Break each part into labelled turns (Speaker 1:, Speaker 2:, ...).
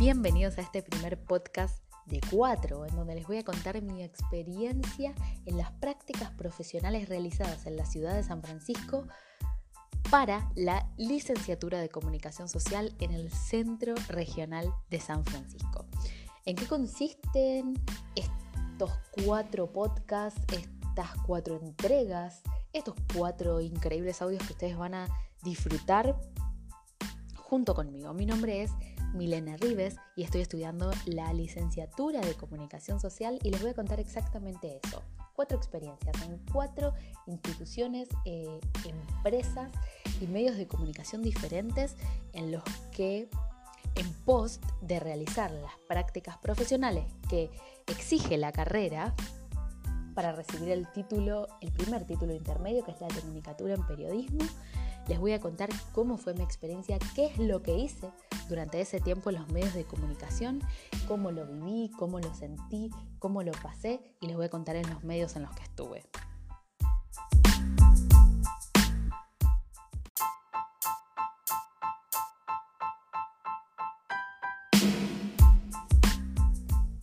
Speaker 1: Bienvenidos a este primer podcast de cuatro, en donde les voy a contar mi experiencia en las prácticas profesionales realizadas en la ciudad de San Francisco para la licenciatura de comunicación social en el Centro Regional de San Francisco. ¿En qué consisten estos cuatro podcasts, estas cuatro entregas, estos cuatro increíbles audios que ustedes van a disfrutar junto conmigo? Mi nombre es Milena Rives y estoy estudiando la licenciatura de comunicación social y les voy a contar exactamente eso. Cuatro experiencias en cuatro instituciones, eh, empresas y medios de comunicación diferentes en los que en post de realizar las prácticas profesionales que exige la carrera para recibir el título, el primer título intermedio que es la comunicatura en periodismo, les voy a contar cómo fue mi experiencia, qué es lo que hice durante ese tiempo en los medios de comunicación, cómo lo viví, cómo lo sentí, cómo lo pasé y les voy a contar en los medios en los que estuve.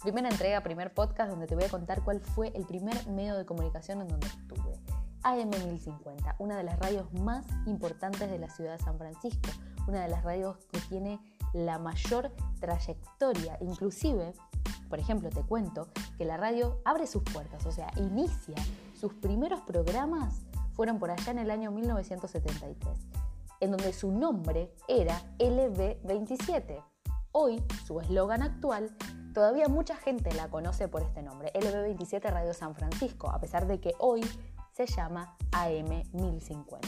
Speaker 1: Primera entrega, primer podcast donde te voy a contar cuál fue el primer medio de comunicación en donde estuve. AM1050, una de las radios más importantes de la ciudad de San Francisco, una de las radios que tiene la mayor trayectoria. Inclusive, por ejemplo, te cuento que la radio abre sus puertas, o sea, inicia sus primeros programas fueron por allá en el año 1973, en donde su nombre era LB27. Hoy, su eslogan actual, todavía mucha gente la conoce por este nombre, LB27 Radio San Francisco, a pesar de que hoy se llama AM1050.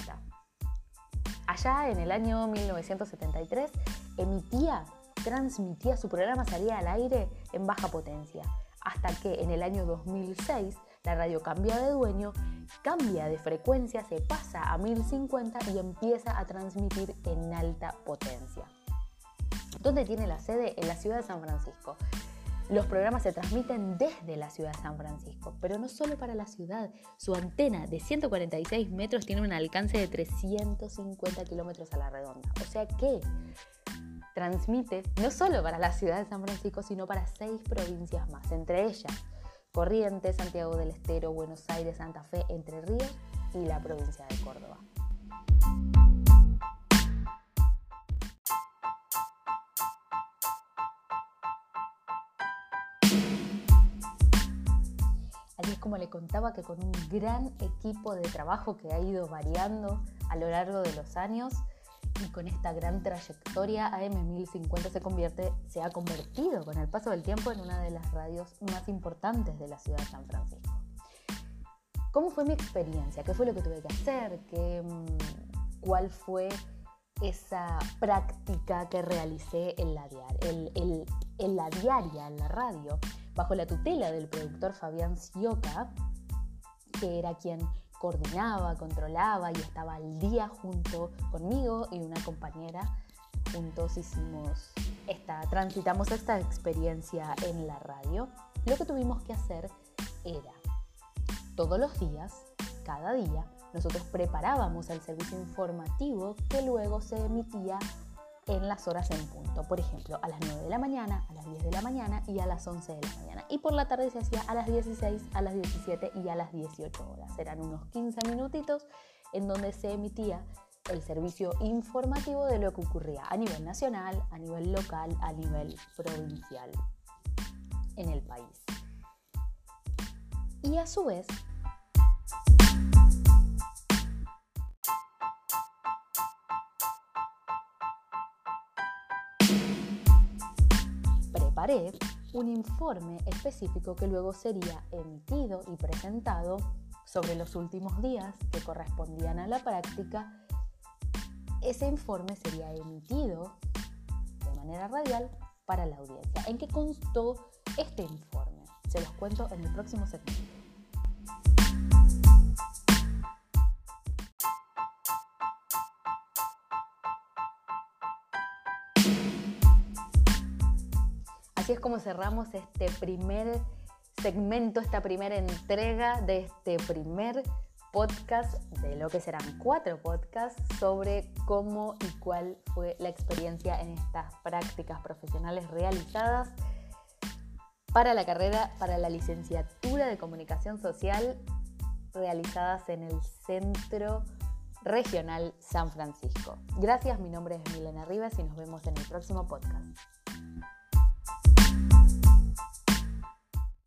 Speaker 1: Allá en el año 1973 emitía, transmitía su programa, salía al aire en baja potencia, hasta que en el año 2006 la radio cambia de dueño, cambia de frecuencia, se pasa a 1050 y empieza a transmitir en alta potencia. ¿Dónde tiene la sede? En la ciudad de San Francisco. Los programas se transmiten desde la ciudad de San Francisco, pero no solo para la ciudad. Su antena de 146 metros tiene un alcance de 350 kilómetros a la redonda. O sea que transmite no solo para la ciudad de San Francisco, sino para seis provincias más, entre ellas Corrientes, Santiago del Estero, Buenos Aires, Santa Fe, Entre Ríos y la provincia de Córdoba. Como le contaba que con un gran equipo de trabajo que ha ido variando a lo largo de los años y con esta gran trayectoria AM1050 se ha convertido con el paso del tiempo en una de las radios más importantes de la ciudad de San Francisco. ¿Cómo fue mi experiencia? ¿Qué fue lo que tuve que hacer? ¿Qué, mm, ¿Cuál fue esa práctica que realicé en la, en la diaria, en la radio? Bajo la tutela del productor Fabián Sioca, que era quien coordinaba, controlaba y estaba al día junto conmigo y una compañera. Juntos hicimos esta, transitamos esta experiencia en la radio. Lo que tuvimos que hacer era todos los días, cada día, nosotros preparábamos el servicio informativo que luego se emitía en las horas en punto. Por ejemplo, a las 9 de la mañana, a las 10 de la mañana y a las 11 de la mañana. Y por la tarde se hacía a las 16, a las 17 y a las 18 horas. Eran unos 15 minutitos en donde se emitía el servicio informativo de lo que ocurría a nivel nacional, a nivel local, a nivel provincial en el país. Y a su vez un informe específico que luego sería emitido y presentado sobre los últimos días que correspondían a la práctica. Ese informe sería emitido de manera radial para la audiencia. ¿En qué constó este informe? Se los cuento en el próximo segmento. Así es como cerramos este primer segmento, esta primera entrega de este primer podcast de lo que serán cuatro podcasts sobre cómo y cuál fue la experiencia en estas prácticas profesionales realizadas para la carrera, para la licenciatura de comunicación social realizadas en el Centro Regional San Francisco. Gracias, mi nombre es Milena Rivas y nos vemos en el próximo podcast.